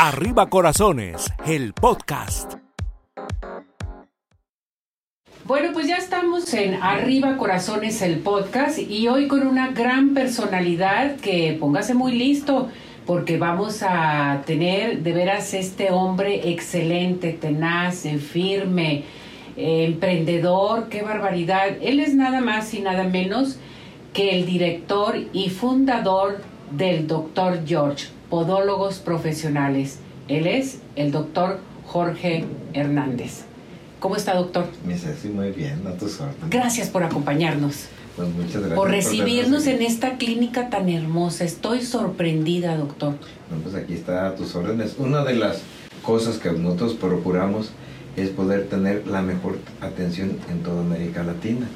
Arriba Corazones, el podcast. Bueno, pues ya estamos en Arriba Corazones, el podcast, y hoy con una gran personalidad que póngase muy listo, porque vamos a tener de veras este hombre excelente, tenaz, firme, emprendedor, qué barbaridad. Él es nada más y nada menos que el director y fundador del Dr. George, Podólogos Profesionales. Él es el doctor Jorge Hernández. ¿Cómo está, doctor? Me sí, muy bien, a tus órdenes. Gracias por acompañarnos. Pues muchas gracias. Por recibirnos en esta clínica tan hermosa. Estoy sorprendida, doctor. Bueno, pues aquí está a tus órdenes. Una de las cosas que nosotros procuramos es poder tener la mejor atención en toda América Latina.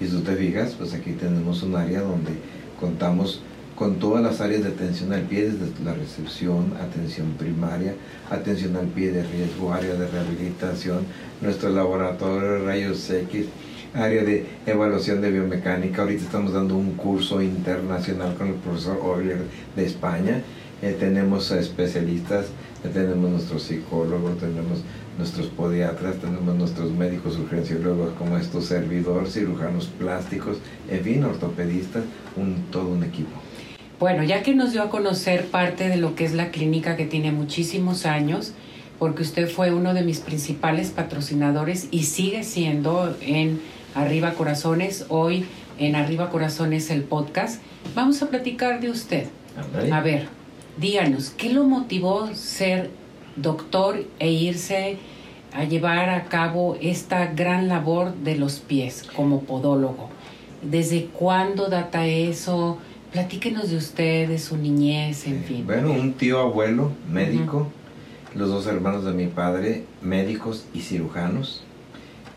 Y si tú te fijas, pues aquí tenemos un área donde contamos con todas las áreas de atención al pie, desde la recepción, atención primaria, atención al pie de riesgo, área de rehabilitación, nuestro laboratorio de rayos X, área de evaluación de biomecánica. Ahorita estamos dando un curso internacional con el profesor Euler de España. Eh, tenemos especialistas, eh, tenemos nuestros psicólogos, tenemos nuestros podiatras, tenemos nuestros médicos urgenciólogos como estos servidores, cirujanos plásticos, en fin, ortopedistas, un, todo un equipo. Bueno, ya que nos dio a conocer parte de lo que es la clínica que tiene muchísimos años, porque usted fue uno de mis principales patrocinadores y sigue siendo en Arriba Corazones, hoy en Arriba Corazones el podcast, vamos a platicar de usted. A ver, díganos, ¿qué lo motivó ser doctor e irse a llevar a cabo esta gran labor de los pies como podólogo? ¿Desde cuándo data eso? Platíquenos de usted, de su niñez, en fin. Bueno, un tío abuelo, médico, los dos hermanos de mi padre, médicos y cirujanos.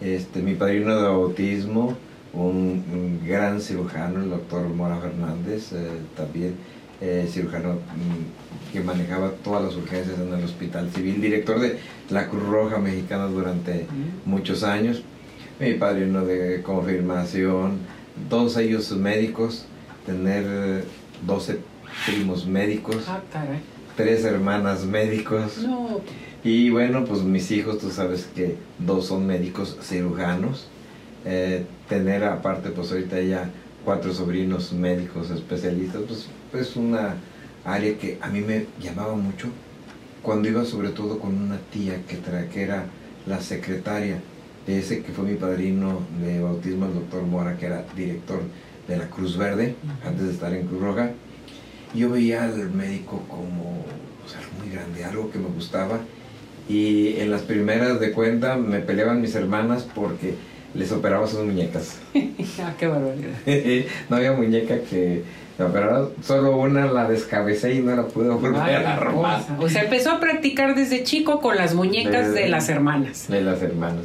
Este, mi padrino de bautismo, un, gran cirujano, el doctor Mora Fernández, eh, también eh, cirujano mm, que manejaba todas las urgencias en el hospital civil, director de la Cruz Roja Mexicana durante muchos años. Mi padrino de confirmación, todos ellos médicos tener 12 primos médicos, ah, tres hermanas médicos. Y bueno, pues mis hijos, tú sabes que dos son médicos cirujanos. Eh, tener aparte, pues ahorita ya cuatro sobrinos médicos especialistas, pues es pues una área que a mí me llamaba mucho cuando iba sobre todo con una tía que, que era la secretaria de ese que fue mi padrino de bautismo, el doctor Mora, que era director de la Cruz Verde, antes de estar en Cruz Roja. Yo veía al médico como o sea, muy grande, algo que me gustaba. Y en las primeras de cuenta me peleaban mis hermanas porque les operaba sus muñecas. ah, qué barbaridad. no había muñeca que me operara, solo una la descabecé y no la pude volver a armar. O sea, empezó a practicar desde chico con las muñecas de las hermanas. De las hermanas.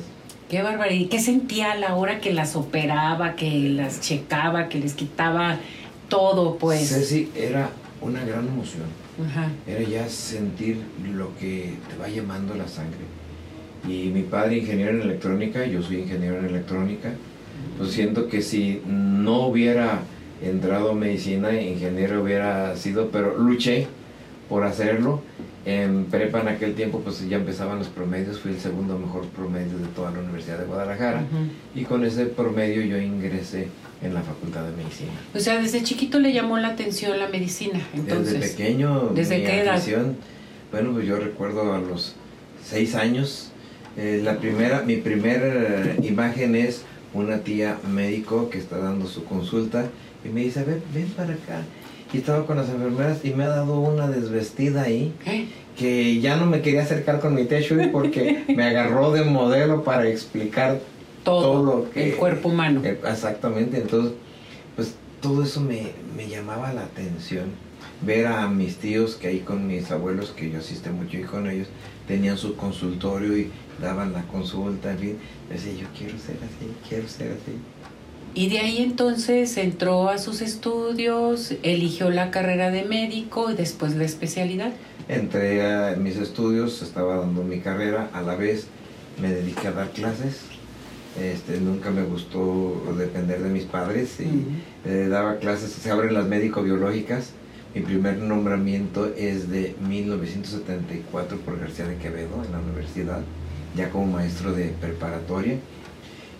Qué barbaridad. ¿Qué sentía a la hora que las operaba, que las checaba, que les quitaba todo, pues? Sí, era una gran emoción. Era ya sentir lo que te va llamando la sangre. Y mi padre, ingeniero en electrónica, yo soy ingeniero en electrónica, pues siento que si no hubiera entrado a medicina, ingeniero hubiera sido, pero luché por hacerlo en prepa en aquel tiempo pues ya empezaban los promedios, fui el segundo mejor promedio de toda la Universidad de Guadalajara y con ese promedio yo ingresé en la Facultad de Medicina. O sea, desde chiquito le llamó la atención la medicina, entonces. Desde pequeño. ¿Desde qué edad? bueno, pues yo recuerdo a los seis años, eh, la primera, mi primera imagen es una tía médico que está dando su consulta y me dice, ven, ven para acá y estaba con las enfermeras y me ha dado una desvestida ahí que ya no me quería acercar con mi techo porque me agarró de modelo para explicar todo, lo que el cuerpo humano eh, exactamente entonces pues todo eso me, me, llamaba la atención ver a mis tíos que ahí con mis abuelos que yo asiste mucho y con ellos tenían su consultorio y daban la consulta en fin decía yo quiero ser así quiero ser así y de ahí entonces entró a sus estudios, eligió la carrera de médico y después la especialidad. Entré a mis estudios, estaba dando mi carrera, a la vez me dediqué a dar clases. Este, nunca me gustó depender de mis padres y eh, daba clases, se abren las médico-biológicas, Mi primer nombramiento es de 1974 por García de Quevedo en la universidad, ya como maestro de preparatoria.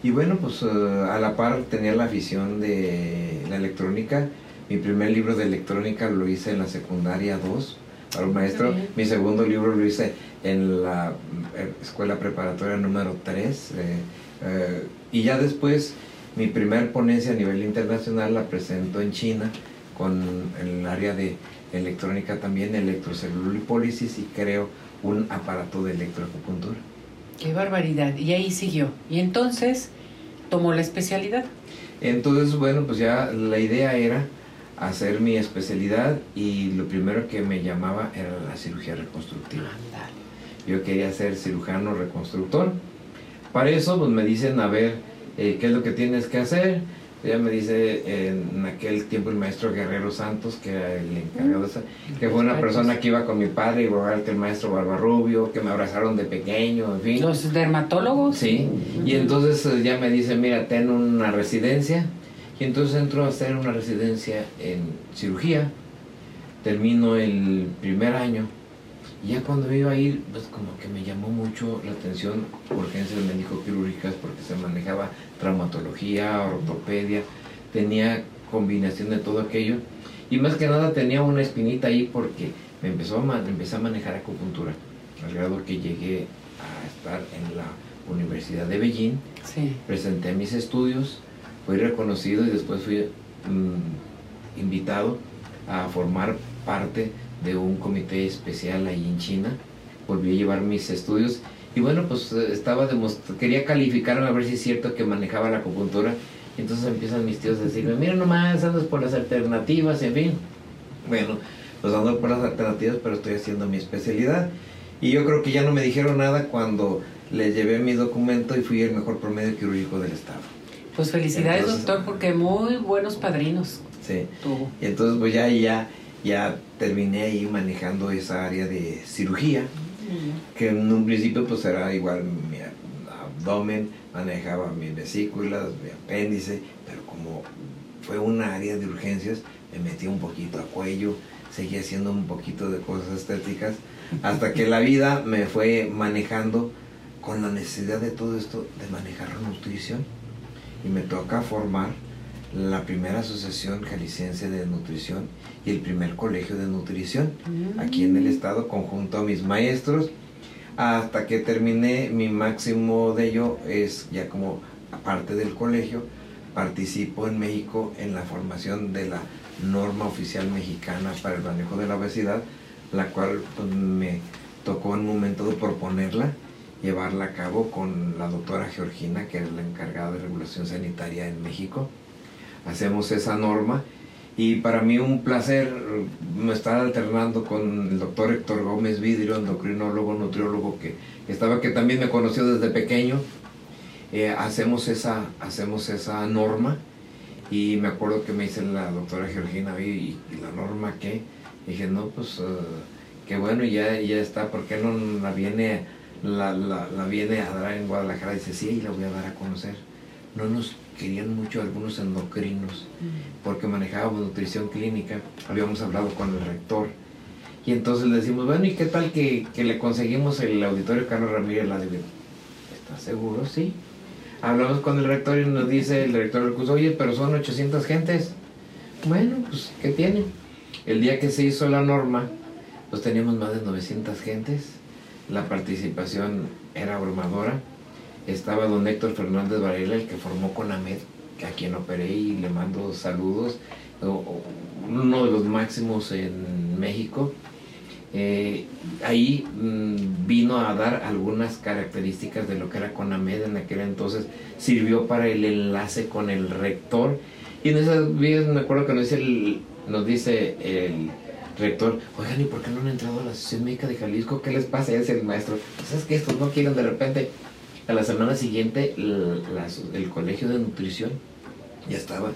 Y bueno, pues eh, a la par tenía la afición de la electrónica. Mi primer libro de electrónica lo hice en la secundaria 2 para un maestro. Mi segundo libro lo hice en la eh, escuela preparatoria número 3. Eh, y ya después mi primer ponencia a nivel internacional la presento en China con el área de electrónica también, electrocelulipólisis y creo un aparato de electroacupuntura. Qué barbaridad. Y ahí siguió. Y entonces tomó la especialidad. Entonces, bueno, pues ya la idea era hacer mi especialidad y lo primero que me llamaba era la cirugía reconstructiva. Yo quería ser cirujano reconstructor. Para eso, pues me dicen, a ver, eh, ¿qué es lo que tienes que hacer? Ella me dice en aquel tiempo el maestro Guerrero Santos, que era el encargado de esa, que fue una persona que iba con mi padre, igual que el maestro Barbarrubio, que me abrazaron de pequeño, en fin. ¿Los dermatólogos? Sí, y entonces eh, ya me dice, mira, ten una residencia, y entonces entro a hacer una residencia en cirugía, termino el primer año, y ya cuando me iba a ir, pues como que me llamó mucho la atención urgencias médico-quirúrgicas porque se manejaba traumatología, ortopedia, tenía combinación de todo aquello. Y más que nada tenía una espinita ahí porque me empezó a, empecé a manejar acupuntura, al grado que llegué a estar en la Universidad de Beijing, presenté mis estudios, fui reconocido y después fui mm, invitado a formar parte de un comité especial ahí en China. Volví a llevar mis estudios y bueno, pues eh, estaba quería calificar a ver si es cierto que manejaba la acupuntura. Entonces empiezan mis tíos a decirme, mira nomás, andas por las alternativas, en fin. Bueno, pues ando por las alternativas, pero estoy haciendo mi especialidad. Y yo creo que ya no me dijeron nada cuando les llevé mi documento y fui el mejor promedio quirúrgico del estado. Pues felicidades, doctor, porque muy buenos padrinos. Sí. Y entonces pues ya, ya, ya terminé ahí manejando esa área de cirugía, que en un principio pues era igual mi abdomen, manejaba mis vesículas, mi apéndice, pero como fue una área de urgencias, me metí un poquito a cuello, seguí haciendo un poquito de cosas estéticas, hasta que la vida me fue manejando con la necesidad de todo esto de manejar la nutrición y me toca formar la primera asociación jalisciense de nutrición y el primer colegio de nutrición aquí en el estado conjunto a mis maestros hasta que terminé mi máximo de ello es ya como aparte del colegio participo en México en la formación de la norma oficial mexicana para el manejo de la obesidad la cual pues, me tocó en un momento de proponerla llevarla a cabo con la doctora Georgina que era la encargada de regulación sanitaria en México hacemos esa norma y para mí un placer me estar alternando con el doctor Héctor Gómez Vidrio, endocrinólogo, nutriólogo, que estaba, que también me conoció desde pequeño. Eh, hacemos, esa, hacemos esa norma y me acuerdo que me dice la doctora Georgina, ¿y, la norma qué? dije, no, pues uh, qué bueno, ya, ya está, ¿por qué no la viene, la, la, la viene a dar en Guadalajara? dice, sí, y la voy a dar a conocer. No nos querían mucho algunos endocrinos, porque manejábamos nutrición clínica, habíamos hablado con el rector, y entonces le decimos, bueno, ¿y qué tal que, le conseguimos el auditorio Carlos Ramírez la ¿Estás seguro? Sí. Hablamos con el rector y nos dice el rector del curso, oye, pero son 800 gentes. Bueno, pues, ¿qué tiene? El día que se hizo la norma, pues teníamos más de 900 gentes, la participación era abrumadora estaba don Héctor Fernández Varela, el que formó con Ahmed, a quien operé y le mando saludos, uno de los máximos en México. Eh, ahí mm, vino a dar algunas características de lo que era CONAMED en aquel entonces, sirvió para el enlace con el rector. Y en esas vías me acuerdo que nos dice el, nos dice el rector, oigan, ¿y por qué no han entrado a la Asociación Médica de Jalisco? ¿Qué les pasa? Es el maestro, pues es que estos no quieren de repente a la semana siguiente el, colegio de nutrición ya estaba,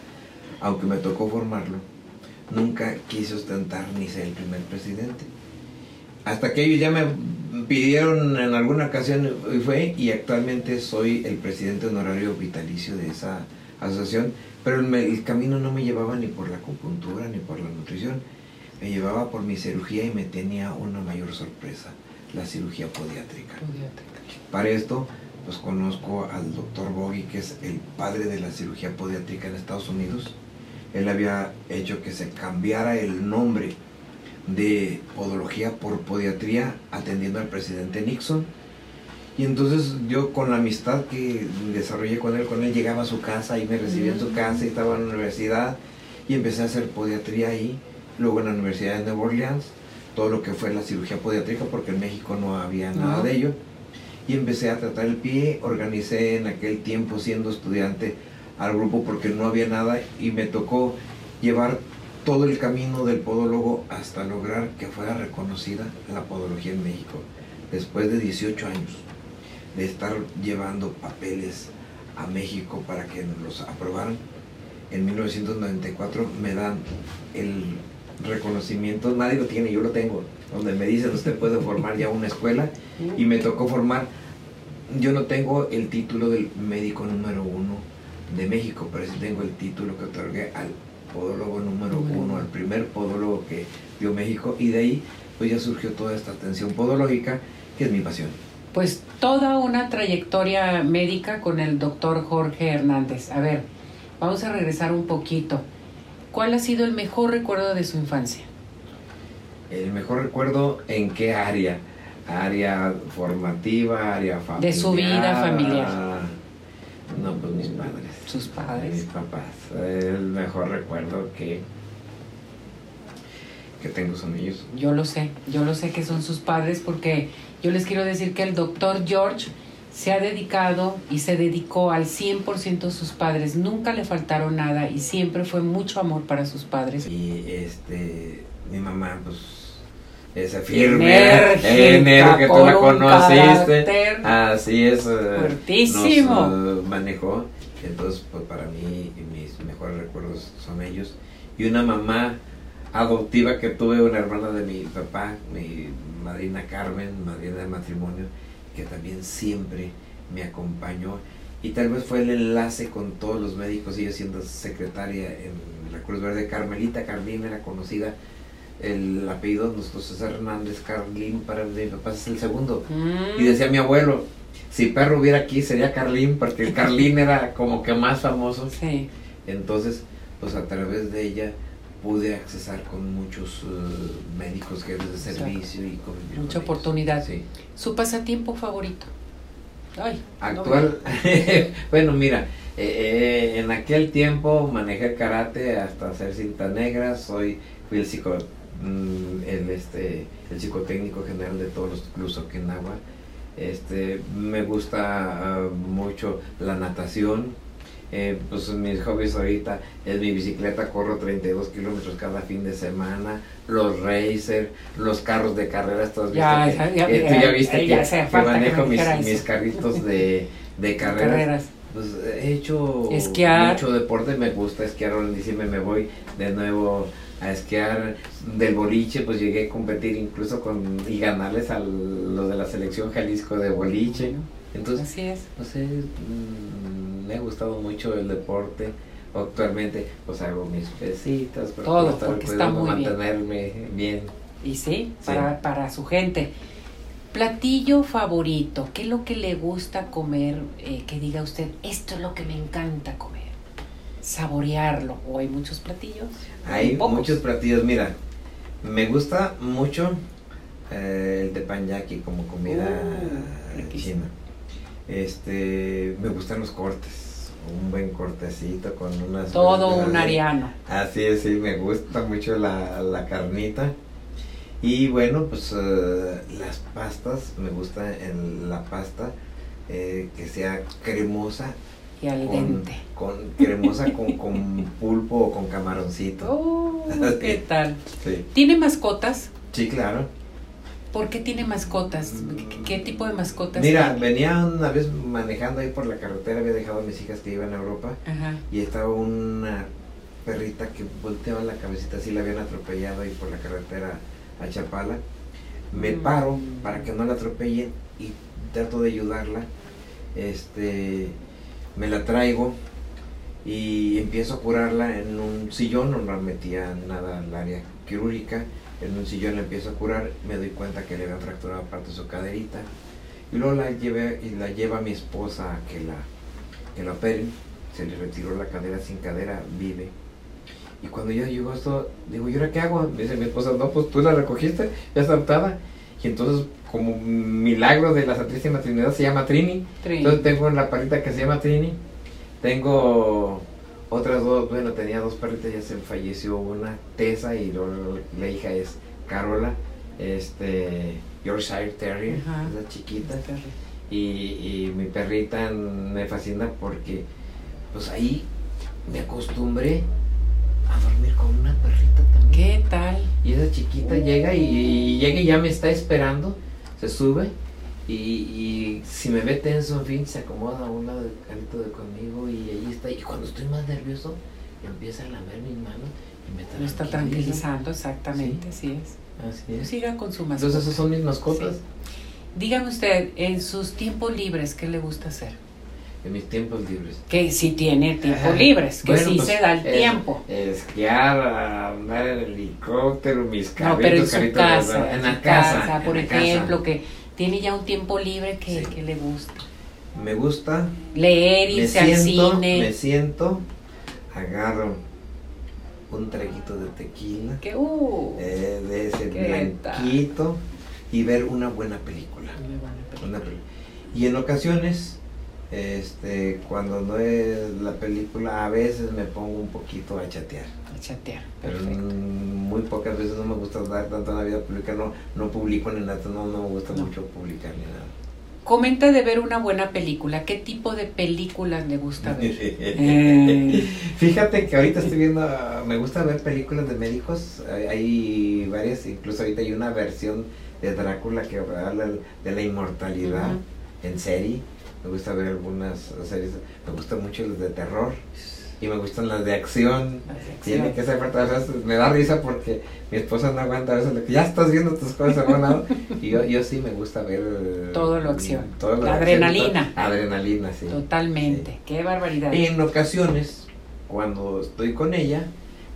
aunque me tocó formarlo, nunca quise ostentar ni ser el primer presidente. Hasta que ellos ya me pidieron en alguna ocasión y fue, y actualmente soy el presidente honorario vitalicio de esa asociación, pero el camino no me llevaba ni por la acupuntura ni por la nutrición. Me llevaba por mi cirugía y me tenía una mayor sorpresa, la cirugía podiátrica. Para esto, pues conozco al doctor Bogi, que es el padre de la cirugía podiátrica en Estados Unidos. Él había hecho que se cambiara el nombre de podología por podiatría atendiendo al presidente Nixon. Y entonces yo con la amistad que desarrollé con él, con él llegaba a su casa y me recibía en su casa y estaba en la universidad y empecé a hacer podiatría ahí, luego en la Universidad de Nueva Orleans, todo lo que fue la cirugía podiátrica porque en México no había nada de ello. Y empecé a tratar el pie, organicé en aquel tiempo siendo estudiante al grupo porque no había nada y me tocó llevar todo el camino del podólogo hasta lograr que fuera reconocida la podología en México. Después de 18 años de estar llevando papeles a México para que nos los aprobaran, en 1994 me dan el reconocimiento, nadie lo tiene, yo lo tengo, donde me dicen usted puede formar ya una escuela y me tocó formar, yo no tengo el título del médico número uno de México, pero sí tengo el título que otorgué al podólogo número uno, al primer podólogo que dio México, y de ahí pues ya surgió toda esta atención podológica, que es mi pasión. Pues toda una trayectoria médica con el doctor Jorge Hernández. A ver, vamos a regresar un poquito. ¿Cuál ha sido el mejor recuerdo de su infancia? El mejor recuerdo en qué área? Área formativa, área familiar. De su vida familiar. No, pues mis padres. Sus padres. Mis papás. El mejor recuerdo que, que tengo son ellos. Yo lo sé, yo lo sé que son sus padres porque yo les quiero decir que el doctor George se ha dedicado y se dedicó al 100% a sus padres. Nunca le faltaron nada y siempre fue mucho amor para sus padres. Y este, mi mamá, pues esa firme, enero que tú la conociste. Así es. Eh, fuertísimo. Nos, uh, manejó. Entonces, pues para mí, mis mejores recuerdos son ellos. Y una mamá adoptiva que tuve, una hermana de mi papá, mi madrina Carmen, madrina de matrimonio, que también siempre me acompañó. Y tal vez fue el enlace con todos los médicos, ella siendo secretaria en la Cruz Verde, Carmelita Carmín era conocida el apellido de nuestro César Hernández Carlín para mi papá es el segundo. Mm. Y decía mi abuelo, si perro hubiera aquí sería Carlín, porque el Carlín era como que más famoso. Sí. Entonces, pues a través de ella pude accesar con muchos uh, médicos que de servicio y con mucha oportunidad. Sí. ¿Su pasatiempo favorito? Ay, Actual, bueno, mira, eh, eh, en aquel tiempo manejé karate hasta hacer cinta negra, soy fui el psico Mm, el, este, el psicotécnico general de todos los clubes Okinawa. Este, me gusta ah, mucho la natación. Eh, pues mis hobbies ahorita es mi bicicleta, corro 32 kilómetros cada fin de semana, los racer, los carros de carreras, ¿tú ya, ya, eh, tú ya viste que, manejo mis, mis, carritos de, de carreras. Pues he hecho mucho deporte, me gusta esquiar, ahora en diciembre me voy de nuevo a esquiar del boliche, pues llegué a competir incluso con y ganarles a los de la selección Jalisco de boliche. Entonces, Así es. no sé, mm, me ha gustado mucho el deporte. Actualmente, pues hago mis pesitas para Todo, porque está muy mantenerme bien. Y sí, Para, para su gente. Platillo favorito, ¿qué es lo que le gusta comer? Eh, que diga usted, esto es lo que me encanta comer saborearlo? ¿O hay muchos platillos? Hay muchos platillos, mira, me gusta mucho eh, el tepanyaki como comida uh, china. Este, me gustan los cortes, un buen cortecito con unas... Todo un ariano. Así es, sí, me gusta mucho la, la carnita. Y bueno, pues eh, las pastas, me gusta en la pasta eh, que sea cremosa y al dente. Con, cremosa con, con, pulpo o con camaroncito. Oh, ¿Qué tal? Sí. ¿Tiene mascotas? Sí, claro. ¿Por qué tiene mascotas? ¿Qué, tipo de mascotas? Mira, venía una vez manejando ahí por la carretera, había dejado a mis hijas que iban a Europa Ajá. y estaba una perrita que volteaba la cabecita, así la habían atropellado ahí por la carretera a Chapala. Me mm. paro para que no la atropellen y trato de ayudarla. Este, me la traigo y empiezo a curarla en un sillón, no la metía nada al área quirúrgica, en un sillón la empiezo a curar, me doy cuenta que le habían fracturado parte de su caderita. Y luego la, llevé, y la lleva mi esposa a que la, que la operen. Se le retiró la cadera sin cadera, vive. Y cuando ya llegó esto, digo, ¿y ahora qué hago? Me dice mi esposa, no, pues tú la recogiste, ya está adoptada. Y entonces, como milagro de la Santísima Trinidad, se llama Trini. Trini. Entonces tengo una perrita que se llama Trini. Tengo otras dos, bueno, tenía dos perritas, ya se falleció una, Tessa, y luego la hija es Carola, este, Yorkshire Terrier, Ajá. esa chiquita. Y, y mi perrita me fascina porque, pues ahí me acostumbré a dormir con una perrita también. ¿Qué tal? Y esa chiquita llega y, y llega y ya me está esperando, se sube y, y si me ve tenso, en fin, se acomoda a un lado del carrito de conmigo y ahí está. Y cuando estoy más nervioso, empieza a lamer mis manos y me está, Lo está tranquilizando, exactamente, así es. Así Pues es. siga con su mascota. Entonces esas son mis mascotas Sí. Dígame usted, en sus tiempos libres, ¿qué le gusta hacer? en mis tiempos libres. Que si tiene tiempos libres, que Bueno, sí pues, se da el es- tiempo. Esquiar, andar en helicóptero, mis No, pero en carritos, su carritos casa, en en la casa, casa, por en casa. ejemplo, que tiene ya un tiempo libre que, Sí. que le gusta. Me gusta Leer, irse al cine. me siento, agarro un traguito de tequila, Que, uh, eh, de ese blanquito y ver una buena película. Una peli- y en ocasiones, este, cuando no es la película, a veces me pongo un poquito a chatear. Chatear. Pero Perfecto. mm, muy pocas veces no me gusta dar tanto en la vida pública, no, no publico ni nada, no, no me gusta No. mucho publicar ni nada. Comenta de ver una buena película. ¿Qué tipo de películas le gusta ver? Eh. Fíjate que ahorita estoy viendo, ah, me gusta ver películas de médicos, hay, hay varias, incluso ahorita hay una versión de Drácula que habla de la inmortalidad en serie, me gusta ver algunas series, me gustan mucho las de terror y me gustan las de acción. Tiene que ser fuerte, a veces me da risa porque mi esposa no aguanta a veces ya estás viendo tus cosas lado y yo, yo sí me gusta ver Todo lo acción. todo lo La adrenalina. todo- adrenalina, sí. Totalmente. Qué barbaridad. Y en ocasiones, cuando estoy con ella,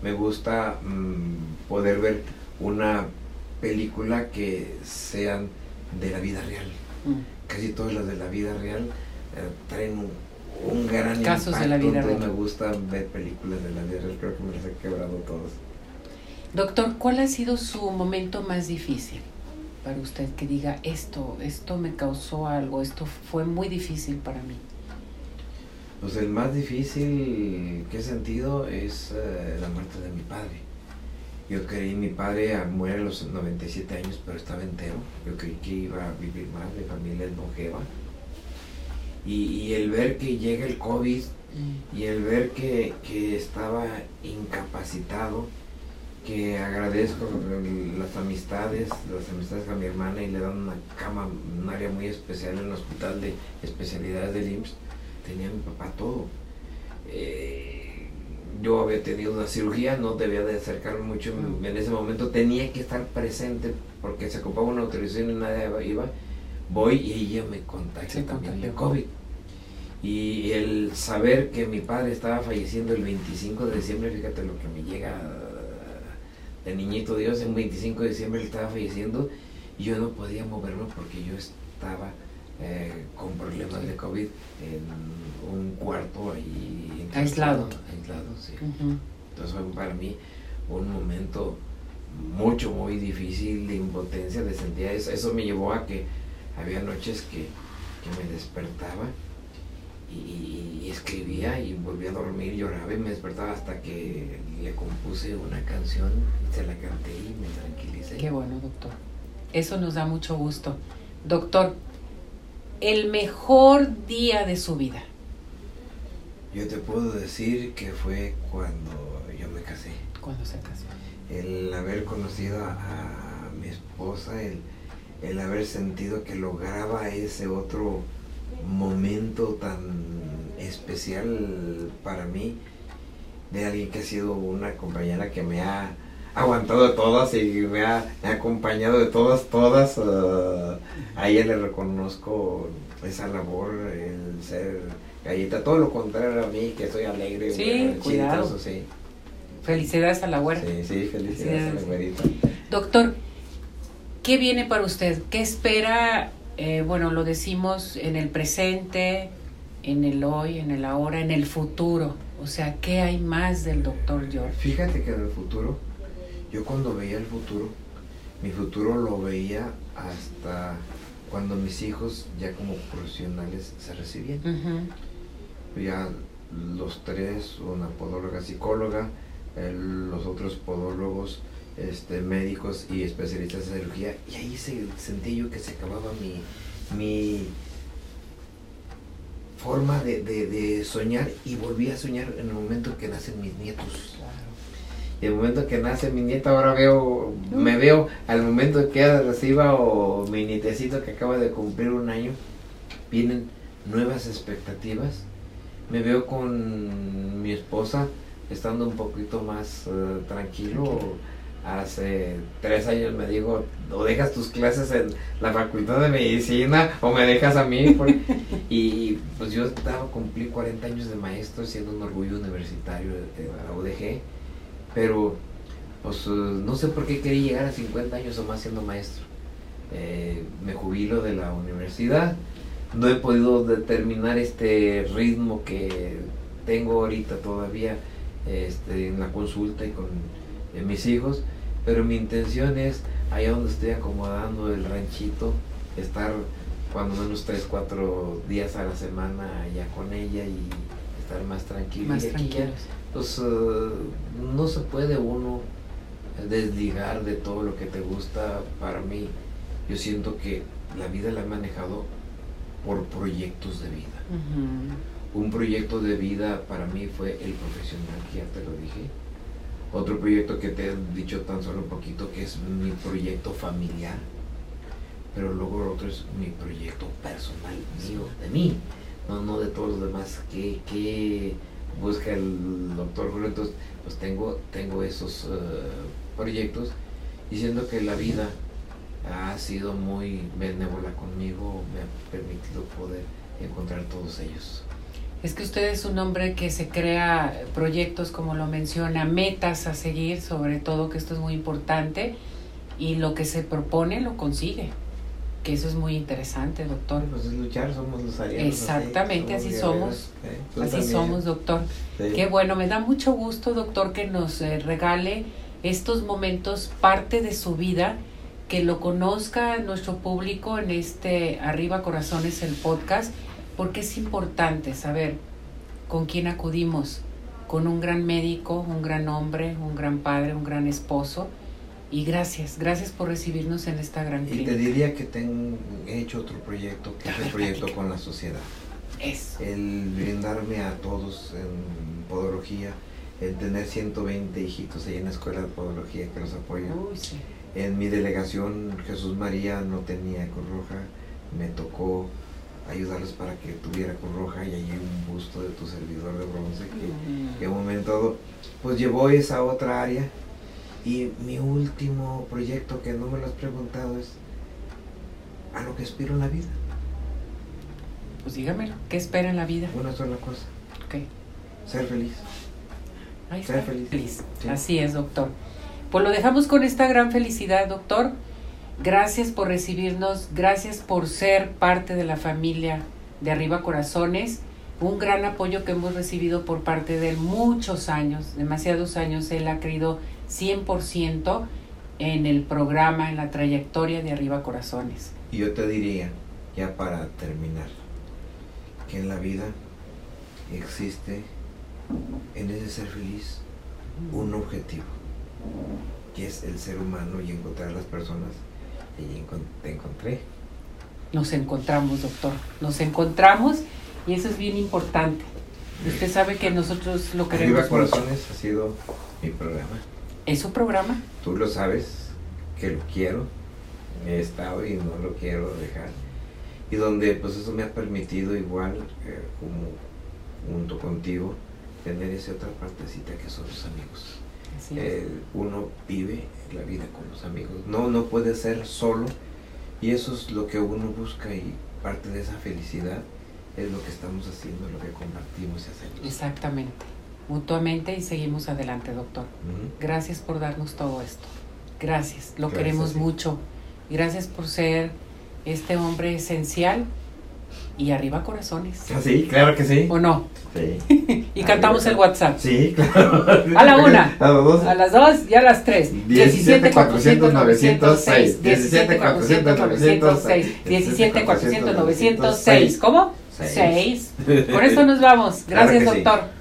me gusta mm, poder ver una película que sean de la vida real. Mm. Casi todas las de la vida real eh, traen un, un gran Casos de impacto, la vida real. me gusta ver películas de la vida real, creo que me las he quebrado todas. Doctor, ¿cuál ha sido su momento más difícil para usted que diga esto, esto me causó algo, esto fue muy difícil para mí? Pues el más difícil que he sentido es eh, la muerte de mi padre. Yo creí mi padre a- muere a los 97 años, pero estaba entero. Yo creí que iba a vivir más, mi familia es longeva. Y, y el ver que llega el COVID y el ver que, que estaba incapacitado, que agradezco las amistades, las amistades con mi hermana y le dan una cama, un área muy especial en el hospital de especialidades del IMSS, tenía mi papá todo. Eh, yo había tenido una cirugía, no debía de acercarme mucho en, en ese momento, tenía que estar presente porque se ocupaba una autorización y nadie iba. Voy y ella me contagia Se también de contagió. COVID. Y el saber que mi padre estaba falleciendo el 25 de diciembre, fíjate lo que me llega de niñito Dios, en 25 de diciembre él estaba falleciendo y yo no podía moverme porque yo estaba eh, con problemas de COVID en un cuarto ahí Aislado. Aislado, sí. Ujú. Entonces fue para mí un momento mucho, muy difícil de impotencia, de sentía eso. Eso me llevó a que había noches que, que me despertaba y, y escribía y volvía a dormir, lloraba y me despertaba hasta que le compuse una canción y se la canté y me tranquilicé. Qué bueno, doctor. Eso nos da mucho gusto. Doctor, el mejor día de su vida. Yo te puedo decir que fue cuando yo me casé. Cuando se casó. el haber conocido a, a mi esposa, el, el haber sentido que lograba ese otro momento tan especial para mí, de alguien que ha sido una compañera que me ha aguantado de todas y me ha, me ha acompañado de todas, todas. ah, a ella le reconozco esa labor, el ser galleta, todo lo contrario a mí, que soy alegre, Sí, cuidado. chistoso, sí. Felicidades a la huerta. Sí, sí, felicidades, a la güerita. Doctor, ¿qué viene para usted? ¿Qué espera? Eh, bueno, lo decimos en el presente, en el hoy, en el ahora, en el futuro. O sea, ¿qué hay más del doctor George? Fíjate que en el futuro, yo cuando veía el futuro, mi futuro lo veía hasta cuando mis hijos ya como profesionales se recibían. Ya los tres, una podóloga psicóloga, los otros podólogos, este, médicos y especialistas en cirugía, y ahí se, sentí yo que se acababa mi, mi forma de, de, soñar y volví a soñar en el momento que nacen mis nietos. Y el momento que nace mi nieta, ahora veo, me veo al momento que ella reciba o mi nietecito que acaba de cumplir un año, vienen nuevas expectativas. Me veo con mi esposa estando un poquito más eh, tranquilo. Hace tres años me dijo, o dejas tus clases en la facultad de medicina o me dejas a mí. y pues yo estaba, cumplí 40 años de maestro siendo un orgullo universitario de la UDG pero pues eh, no sé por qué quería llegar a 50 años o más siendo maestro. Eh, me jubilo de la universidad, no he podido determinar este ritmo que tengo ahorita todavía este, en la consulta y con mis hijos, pero mi intención es, allá donde estoy acomodando el ranchito, estar cuando menos 3, 4 días a la semana allá con ella y estar más tranquilo. Más tranquilos pues eh, no se puede uno desligar de todo lo que te gusta. Para mí, yo siento que la vida la he manejado por proyectos de vida. Un proyecto de vida para mí fue el profesional, que ya te lo dije. Otro proyecto que te he dicho tan solo un poquito, que es mi proyecto familiar. Pero luego otro es mi proyecto personal, mío, de mí, no, no de todos los demás. que qué busca el doctor Julio, entonces pues tengo, tengo esos eh, proyectos diciendo que la vida ha sido muy benévola conmigo, me ha permitido poder encontrar todos ellos. Es que usted es un hombre que se crea proyectos, como lo menciona, metas a seguir, sobre todo que esto es muy importante, y lo que se propone lo consigue eso es muy interesante, doctor. Pues es luchar, somos los arianos. Exactamente, así somos. Así somos, doctor. Qué bueno, me da mucho gusto, doctor, que nos eh, regale estos momentos, parte de su vida, que lo conozca nuestro público en este Arriba Corazones, el podcast, porque es importante saber con quién acudimos, con un gran médico, un gran hombre, un gran padre, un gran esposo y gracias, gracias por recibirnos en esta gran clínica. Y te diría que tengo, he hecho otro proyecto, que es el proyecto con la sociedad. Eso. El brindarme a todos en podología, el tener 120 hijitos ahí en la escuela de podología que los apoyan. En mi delegación Jesús María no tenía Cruz Roja, me tocó ayudarlos para que tuviera Cruz Roja y allí un busto de tu servidor de bronce que, en un momento dado, pues llevó esa otra área y mi último proyecto, que no me lo has preguntado, es a lo que aspiro en la vida. Pues dígamelo, ¿qué espera en la vida? Una sola cosa. Ok. Ser feliz. Ser feliz. Así es, doctor. Pues lo dejamos con esta gran felicidad, doctor. Gracias por recibirnos, gracias por ser parte de la familia de Arriba Corazones. Un gran apoyo que hemos recibido por parte de él muchos años, demasiados años. Él ha querido 100% en el programa, en la trayectoria de Arriba Corazones. Y yo te diría, ya para terminar, que en la vida existe, en ese ser feliz, un objetivo, que es el ser humano y encontrar las personas. Y te encontré. Nos encontramos, doctor. Nos encontramos y eso es bien importante. Usted sabe que nosotros lo queremos. Arriba Corazones ha sido mi programa. ¿Es su programa? Tú lo sabes, que lo quiero, he estado y no lo quiero dejar. Y donde pues eso me ha permitido igual, eh, como junto contigo, tener esa otra partecita que son los amigos. Uno vive la vida con los amigos. No, no puede ser solo y eso es lo que uno busca y parte de esa felicidad es lo que estamos haciendo, lo que compartimos y hacemos. Exactamente. mutuamente y seguimos adelante, doctor. Gracias por darnos todo esto. Gracias, lo Gracias, queremos sí. mucho. Gracias por ser este hombre esencial y arriba corazones. Ah, Sí, claro que sí. ¿O no? Sí. Y cantamos el WhatsApp. Sí, claro. A la una. A las dos. A las 2 y a las 3. 17 400 906. 17 400 906. 17 400 906. ¿Cómo? Seis. 6. Con esto nos vamos. Claro Gracias, sí. doctor.